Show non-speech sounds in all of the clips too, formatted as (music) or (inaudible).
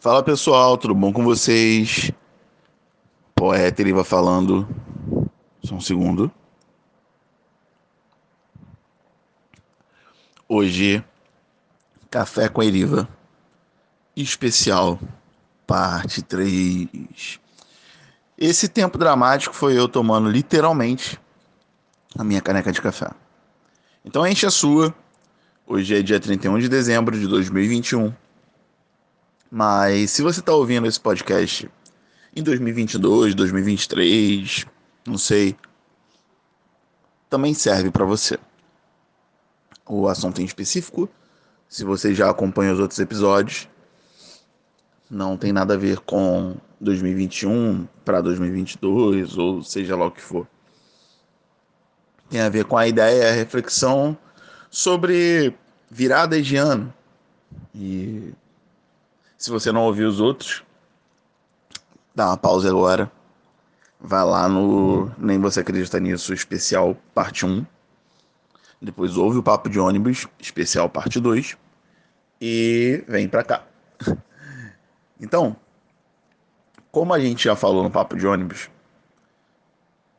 Fala pessoal, tudo bom com vocês? Poeta Eriva falando. Só um segundo. Hoje, Café com Eriva. Especial, parte 3. Esse tempo dramático foi eu tomando literalmente a minha caneca de café. Então enche a sua. Hoje é dia 31 de dezembro de 2021 mas se você está ouvindo esse podcast em 2022, 2023, não sei, também serve para você. O assunto em específico, se você já acompanha os outros episódios, não tem nada a ver com 2021 para 2022 ou seja lá o que for. Tem a ver com a ideia, a reflexão sobre viradas de ano e se você não ouviu os outros, dá uma pausa agora. Vai lá no Nem Você Acredita Nisso, especial parte 1. Depois ouve o Papo de Ônibus, especial parte 2. E vem pra cá. (laughs) Então, como a gente já falou no Papo de Ônibus,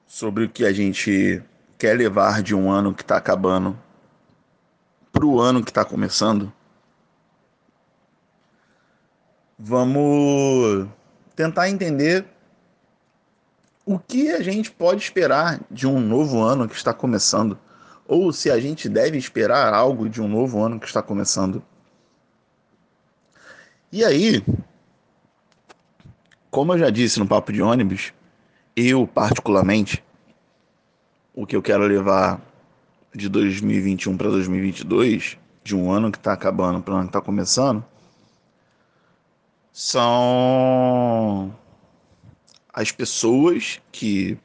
sobre o que a gente quer levar de um ano que está acabando para o ano que está começando, Vamos tentar entender o que a gente pode esperar de um novo ano que está começando, ou se a gente deve esperar algo de um novo ano que está começando. E aí, como eu já disse no papo de ônibus, eu particularmente, o que eu quero levar de 2021 para 2022, de um ano que está acabando para um ano que está começando, são as pessoas que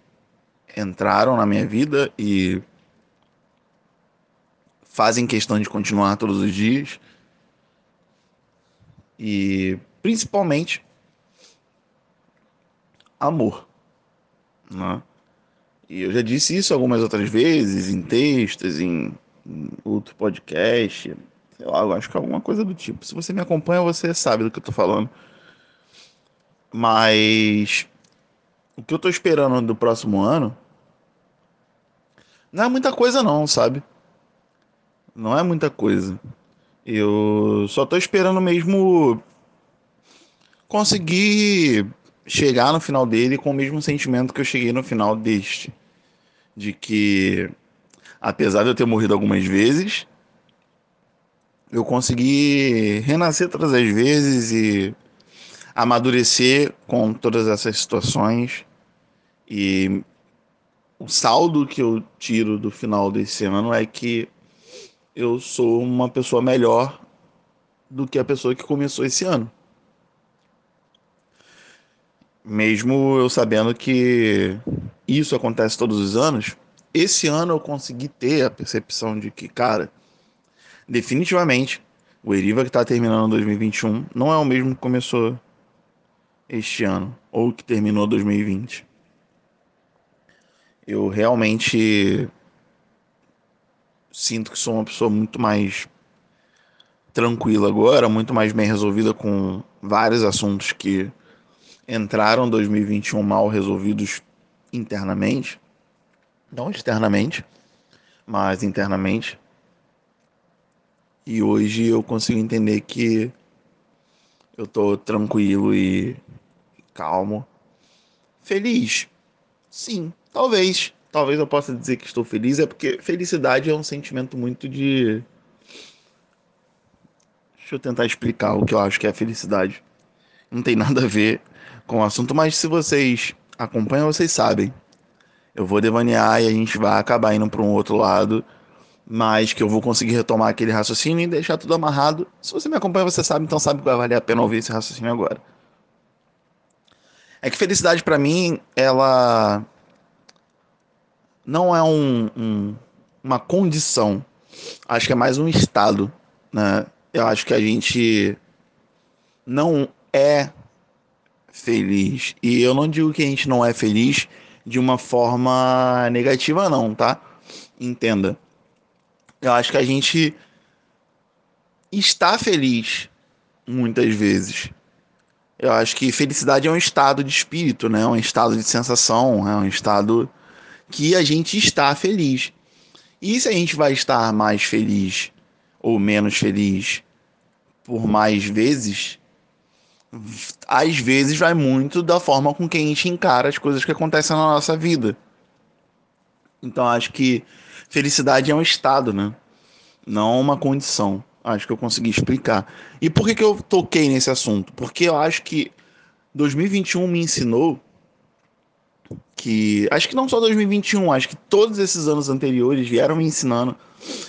entraram na minha vida e fazem questão de continuar todos os dias. E principalmente amor. Né? E eu já disse isso algumas outras vezes, em textos, em, em outro podcast, Sei lá, eu acho que é alguma coisa do tipo. Se você me acompanha, você sabe do que eu tô falando. Mas o que eu tô esperando do próximo ano não é muita coisa não, sabe? Não é muita coisa. Eu só tô esperando mesmo conseguir chegar no final dele com o mesmo sentimento que eu cheguei no final deste. De que, apesar de eu ter morrido algumas vezes, eu consegui renascer todas as vezes e amadurecer com todas essas situações. E o saldo que eu tiro do final desse ano é que eu sou uma pessoa melhor do que a pessoa que começou esse ano. Mesmo eu sabendo que isso acontece todos os anos, esse ano eu consegui ter a percepção de que, cara, definitivamente, o Eriva que está terminando 2021 não é o mesmo que começou este ano ou que terminou 2020. Eu realmente sinto que sou uma pessoa muito mais tranquila agora, muito mais bem resolvida com vários assuntos que entraram em 2021 mal resolvidos internamente, não externamente, mas internamente. E hoje eu consigo entender que eu tô tranquilo e calmo. Feliz? Sim, talvez. Talvez eu possa dizer que estou feliz, é porque felicidade é um sentimento muito de. Deixa eu tentar explicar o que eu acho que é felicidade. Não tem nada a ver com o assunto, mas se vocês acompanham, vocês sabem. Eu vou devanear e a gente vai acabar indo para um outro lado mas que eu vou conseguir retomar aquele raciocínio e deixar tudo amarrado. Se você me acompanha, você sabe, então sabe que vai valer a pena ouvir esse raciocínio agora. É que felicidade para mim, ela não é um, um, uma condição. Acho que é mais um estado, né? Eu acho que a gente não é feliz. E eu não digo que a gente não é feliz de uma forma negativa, não, tá? Entenda eu acho que a gente está feliz muitas vezes. Eu acho que felicidade é um estado de espírito, né? É um estado de sensação, é um estado que a gente está feliz. E se a gente vai estar mais feliz ou menos feliz por mais vezes, às vezes vai muito da forma com que a gente encara as coisas que acontecem na nossa vida. Então acho que felicidade é um estado, né? Não uma condição. Acho que eu consegui explicar. E por que, que eu toquei nesse assunto? Porque eu acho que 2021 me ensinou que. Acho que não só 2021, acho que todos esses anos anteriores vieram me ensinando.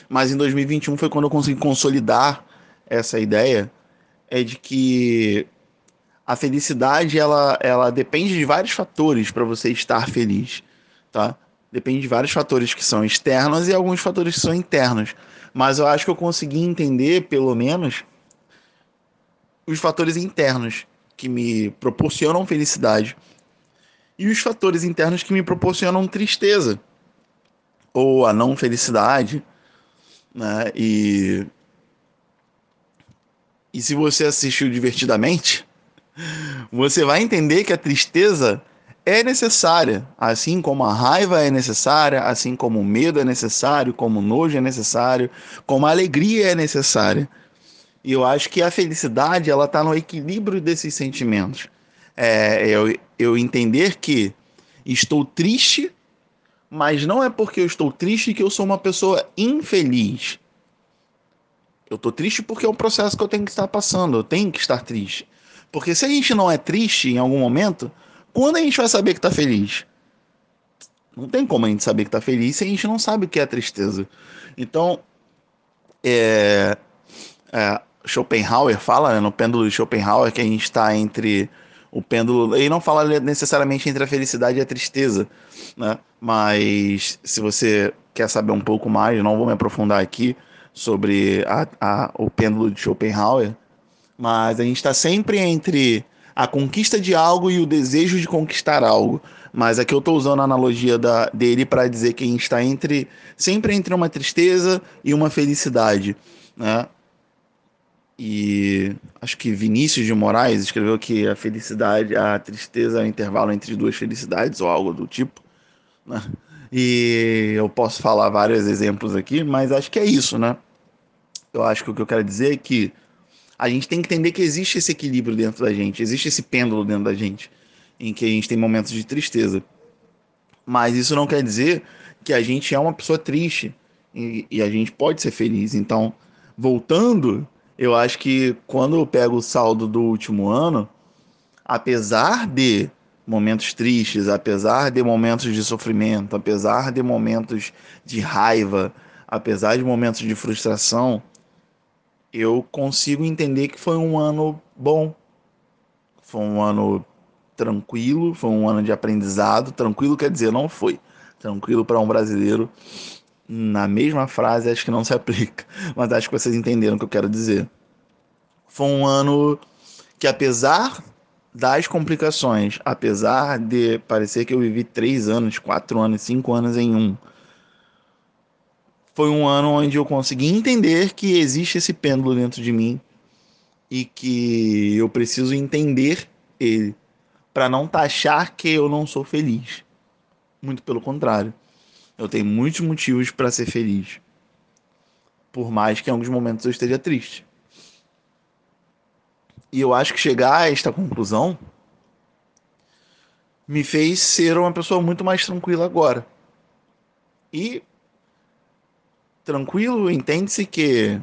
Mas em 2021 foi quando eu consegui consolidar essa ideia. É de que a felicidade ela, ela depende de vários fatores para você estar feliz, tá? Depende de vários fatores que são externos e alguns fatores que são internos. Mas eu acho que eu consegui entender, pelo menos, os fatores internos que me proporcionam felicidade e os fatores internos que me proporcionam tristeza ou a não felicidade, né? E e se você assistiu divertidamente, (laughs) você vai entender que a tristeza é necessária, assim como a raiva é necessária, assim como o medo é necessário, como o nojo é necessário, como a alegria é necessária. E eu acho que a felicidade ela está no equilíbrio desses sentimentos. É, eu, eu entender que estou triste, mas não é porque eu estou triste que eu sou uma pessoa infeliz. Eu estou triste porque é um processo que eu tenho que estar passando, eu tenho que estar triste. Porque se a gente não é triste em algum momento, quando a gente vai saber que tá feliz? Não tem como a gente saber que tá feliz se a gente não sabe o que é tristeza. Então, é, é, Schopenhauer fala, né, no pêndulo de Schopenhauer, que a gente está entre o pêndulo. Ele não fala necessariamente entre a felicidade e a tristeza, né? Mas se você quer saber um pouco mais, não vou me aprofundar aqui sobre a, a, o pêndulo de Schopenhauer, mas a gente está sempre entre a conquista de algo e o desejo de conquistar algo. Mas aqui eu estou usando a analogia da, dele para dizer que a gente está entre, sempre entre uma tristeza e uma felicidade. Né? E acho que Vinícius de Moraes escreveu que a felicidade, a tristeza é o intervalo entre duas felicidades, ou algo do tipo. Né? E eu posso falar vários exemplos aqui, mas acho que é isso, né? Eu acho que o que eu quero dizer é que a gente tem que entender que existe esse equilíbrio dentro da gente, existe esse pêndulo dentro da gente, em que a gente tem momentos de tristeza. Mas isso não quer dizer que a gente é uma pessoa triste e, e a gente pode ser feliz. Então, voltando, eu acho que quando eu pego o saldo do último ano, apesar de momentos tristes, apesar de momentos de sofrimento, apesar de momentos de raiva, apesar de momentos de frustração, eu consigo entender que foi um ano bom. Foi um ano tranquilo, foi um ano de aprendizado. Tranquilo quer dizer, não foi. Tranquilo para um brasileiro, na mesma frase, acho que não se (laughs) aplica. Mas acho que vocês entenderam o que eu quero dizer. Foi um ano que, apesar das complicações, apesar de parecer que eu vivi três anos, quatro anos, cinco anos em um, foi um ano onde eu consegui entender que existe esse pêndulo dentro de mim e que eu preciso entender ele para não taxar que eu não sou feliz. Muito pelo contrário. Eu tenho muitos motivos para ser feliz. Por mais que em alguns momentos eu esteja triste. E eu acho que chegar a esta conclusão me fez ser uma pessoa muito mais tranquila agora. E tranquilo, entende-se que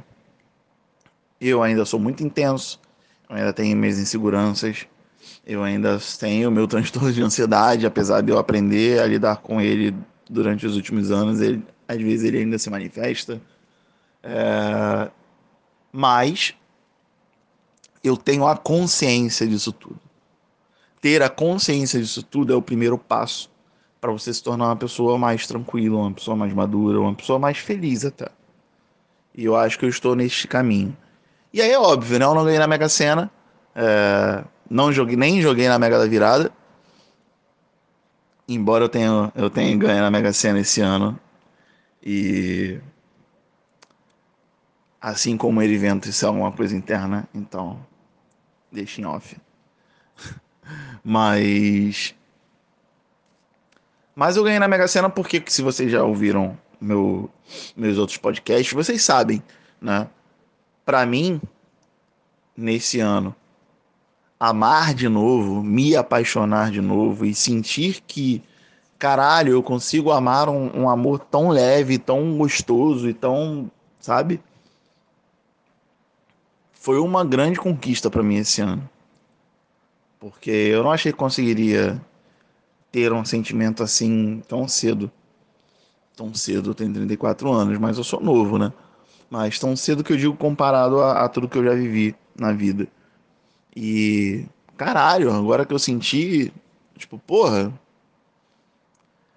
eu ainda sou muito intenso, eu ainda tenho minhas inseguranças, eu ainda tenho meu (laughs) transtorno de ansiedade, apesar de eu aprender a lidar com ele durante os últimos anos, ele, às vezes ele ainda se manifesta. É... Mas eu tenho a consciência disso tudo. Ter a consciência disso tudo é o primeiro passo para você se tornar uma pessoa mais tranquila, uma pessoa mais madura, uma pessoa mais feliz até. E eu acho que eu estou neste caminho. E aí é óbvio, né? Eu não ganhei na Mega Sena, é... não joguei, nem joguei na Mega da Virada. Embora eu tenha, eu tenha ganho na Mega Sena esse ano. E assim como ele vento, isso é uma coisa interna, então deixa em off. (laughs) Mas. Mas eu ganhei na Mega Sena porque, se vocês já ouviram meu, meus outros podcasts, vocês sabem, né? Para mim, nesse ano, amar de novo, me apaixonar de novo e sentir que, caralho, eu consigo amar um, um amor tão leve, tão gostoso e tão, sabe? Foi uma grande conquista para mim esse ano. Porque eu não achei que conseguiria ter um sentimento assim tão cedo. Tão cedo, eu tenho 34 anos, mas eu sou novo, né? Mas tão cedo que eu digo comparado a, a tudo que eu já vivi na vida. E caralho, agora que eu senti, tipo, porra,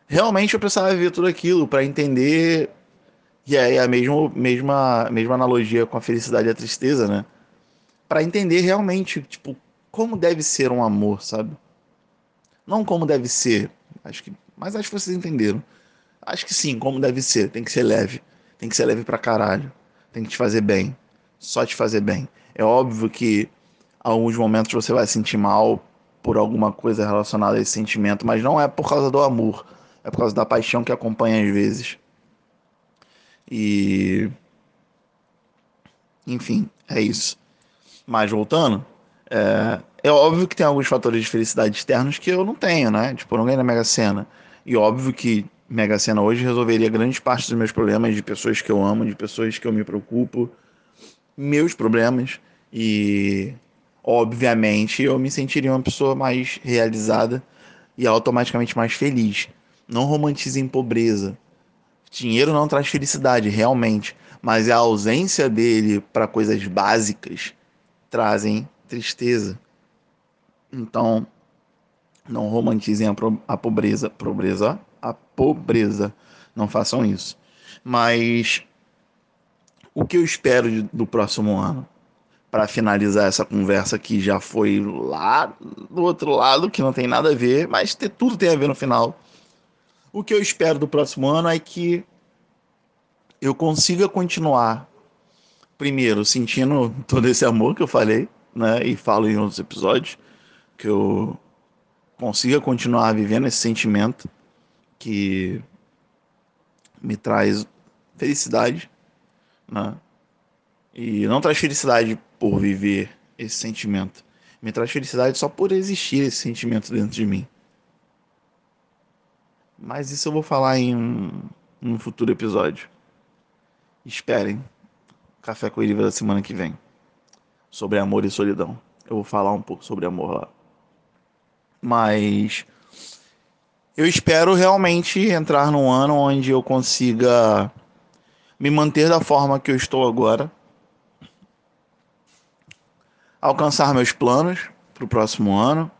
realmente eu precisava ver tudo aquilo para entender. E aí a mesma, mesma, mesma analogia com a felicidade e a tristeza, né? Para entender realmente, tipo, como deve ser um amor, sabe? Não como deve ser, acho que, mas acho que vocês entenderam. Acho que sim, como deve ser, tem que ser leve, tem que ser leve pra caralho, tem que te fazer bem, só te fazer bem. É óbvio que alguns momentos você vai sentir mal por alguma coisa relacionada a esse sentimento, mas não é por causa do amor, é por causa da paixão que acompanha às vezes. E. Enfim, é isso. Mas voltando, é, é óbvio que tem alguns fatores de felicidade externos que eu não tenho, né? Tipo, eu não ganho na Mega Sena. E óbvio que Mega Sena hoje resolveria grande parte dos meus problemas de pessoas que eu amo, de pessoas que eu me preocupo, meus problemas. E obviamente eu me sentiria uma pessoa mais realizada e automaticamente mais feliz. Não romantizem pobreza. Dinheiro não traz felicidade, realmente, mas a ausência dele para coisas básicas trazem tristeza. Então, não romantizem a, pobreza, pobreza, a pobreza. Não façam isso. Mas o que eu espero de, do próximo ano? para finalizar essa conversa que já foi lá do outro lado, que não tem nada a ver, mas tudo tem a ver no final. O que eu espero do próximo ano é que eu consiga continuar, primeiro, sentindo (laughs) todo esse amor que eu falei, né, e falo em outros episódios, que eu consiga continuar vivendo esse sentimento que me traz felicidade, né? E não traz felicidade por viver esse sentimento. Me traz felicidade só por existir esse sentimento dentro de mim. Mas isso eu vou falar em um, um futuro episódio. Esperem. Café com Iriva da semana que vem. Sobre amor e solidão. Eu vou falar um pouco sobre amor lá. Mas eu espero realmente entrar num ano onde eu consiga me manter da forma que eu estou agora alcançar meus planos para o próximo ano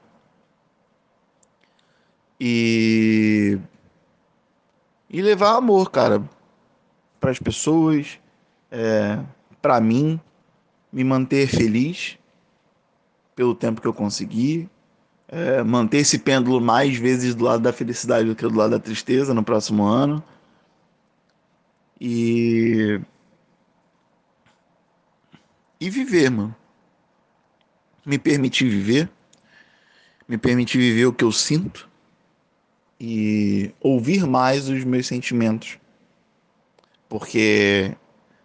e e levar amor, cara, para as pessoas, é, para mim, me manter feliz pelo tempo que eu consegui, é, manter esse pêndulo mais vezes do lado da felicidade do que do lado da tristeza no próximo ano. E. E viver, mano me permitir viver, me permitir viver o que eu sinto e ouvir mais os meus sentimentos. Porque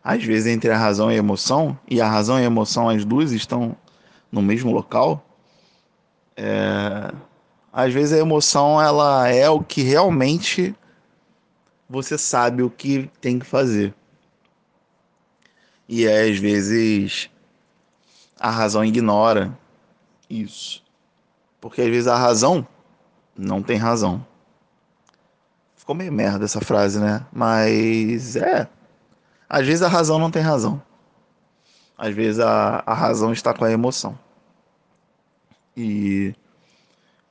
às vezes entre a razão e a emoção, e a razão e a emoção as duas estão no mesmo local, é... às vezes a emoção ela é o que realmente você sabe o que tem que fazer. E às vezes a razão ignora isso. Porque às vezes a razão não tem razão. Ficou meio merda essa frase, né? Mas é. Às vezes a razão não tem razão. Às vezes a, a razão está com a emoção. E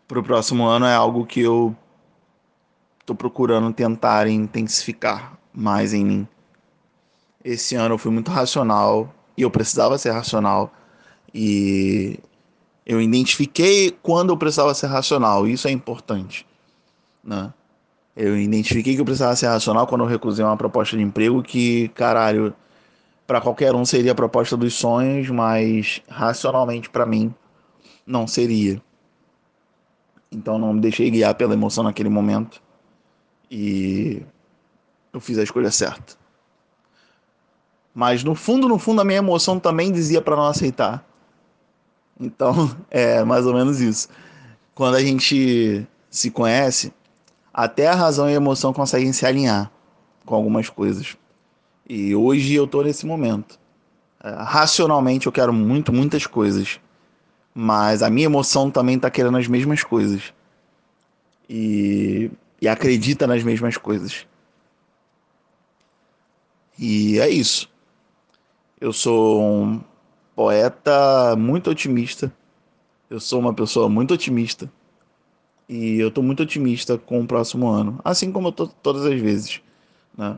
pro próximo ano é algo que eu tô procurando tentar intensificar mais em mim. Esse ano eu fui muito racional e eu precisava ser racional e eu identifiquei quando eu precisava ser racional, isso é importante. Né? Eu identifiquei que eu precisava ser racional quando eu recusei uma proposta de emprego que, caralho, para qualquer um seria a proposta dos sonhos, mas racionalmente para mim não seria. Então não me deixei guiar pela emoção naquele momento. E eu fiz a escolha certa. Mas no fundo, no fundo, a minha emoção também dizia para não aceitar. Então, (laughs) é mais ou menos isso. Quando a gente se conhece, até a razão e a emoção conseguem se alinhar com algumas coisas. E hoje eu tô nesse momento. É, racionalmente eu quero muito, muitas coisas. Mas a minha emoção também tá querendo as mesmas coisas. E, e acredita nas mesmas coisas. E é isso. Eu sou um poeta muito otimista. Eu sou uma pessoa muito otimista. E eu estou muito otimista com o próximo ano. Assim como eu tô todas as vezes. Né?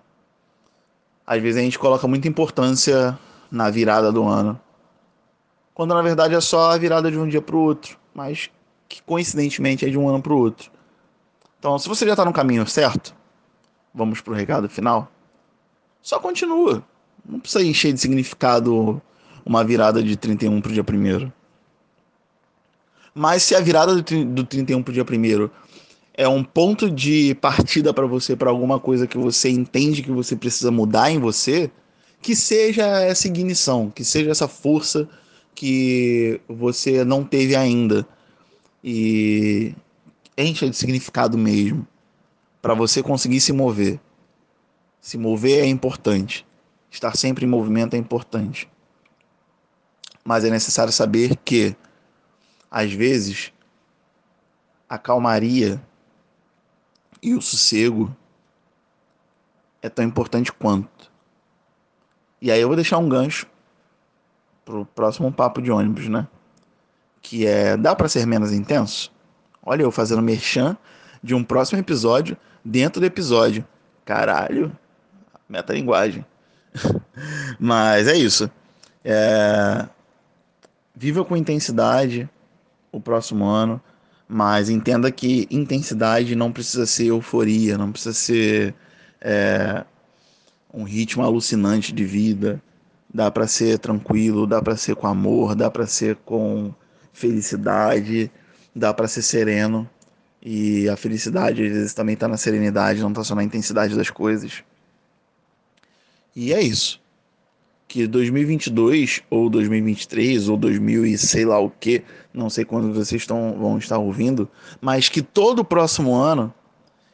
Às vezes a gente coloca muita importância na virada do ano. Quando na verdade é só a virada de um dia para o outro. Mas que coincidentemente é de um ano para o outro. Então, se você já está no caminho certo, vamos para o recado final. Só continua. Não precisa encher de significado uma virada de 31 para o dia 1 Mas se a virada do 31 para o dia 1 é um ponto de partida para você, para alguma coisa que você entende que você precisa mudar em você, que seja essa ignição, que seja essa força que você não teve ainda. E encha de significado mesmo, para você conseguir se mover. Se mover é importante. Estar sempre em movimento é importante. Mas é necessário saber que, às vezes, a calmaria e o sossego é tão importante quanto. E aí eu vou deixar um gancho pro próximo papo de ônibus, né? Que é, dá para ser menos intenso? Olha eu fazendo merchan de um próximo episódio dentro do episódio. Caralho, metalinguagem. (laughs) Mas é isso. É... Viva com intensidade o próximo ano, mas entenda que intensidade não precisa ser euforia, não precisa ser é... um ritmo alucinante de vida. Dá para ser tranquilo, dá para ser com amor, dá para ser com felicidade, dá para ser sereno. E a felicidade às vezes também está na serenidade, não está só na intensidade das coisas. E é isso. Que 2022 ou 2023 ou 2000 e sei lá o que, não sei quando vocês estão, vão estar ouvindo, mas que todo o próximo ano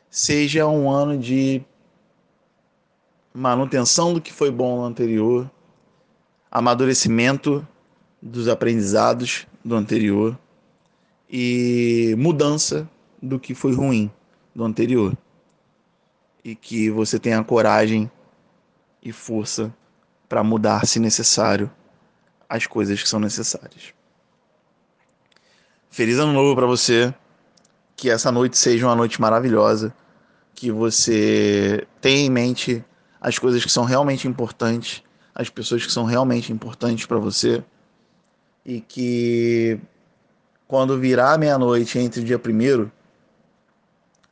seja um ano de manutenção do que foi bom no anterior, amadurecimento dos aprendizados do anterior e mudança do que foi ruim do anterior. E que você tenha coragem e força para mudar, se necessário, as coisas que são necessárias. Feliz ano novo para você. Que essa noite seja uma noite maravilhosa. Que você tenha em mente as coisas que são realmente importantes, as pessoas que são realmente importantes para você. E que quando virar meia-noite entre o dia primeiro,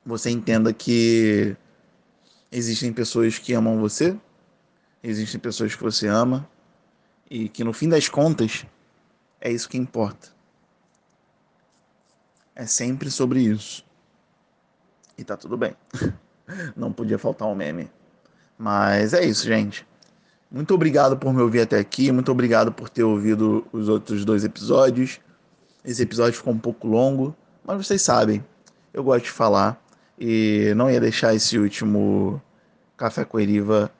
você entenda que existem pessoas que amam você existem pessoas que você ama e que no fim das contas é isso que importa. É sempre sobre isso. E tá tudo bem. (laughs) Não podia faltar um meme. Mas é isso, gente. Muito obrigado por me ouvir até aqui. Muito obrigado por ter ouvido os outros dois episódios. Esse episódio ficou um pouco longo, mas vocês sabem, eu gosto de falar e não ia deixar esse último Café com Eriva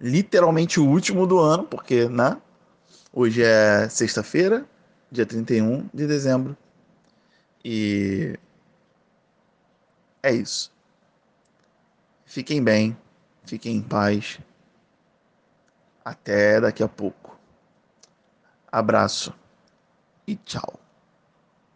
literalmente o último do ano, porque, né? Hoje é sexta-feira, dia 31 de dezembro. E é isso. Fiquem bem, fiquem em paz. Até daqui a pouco. Abraço e tchau.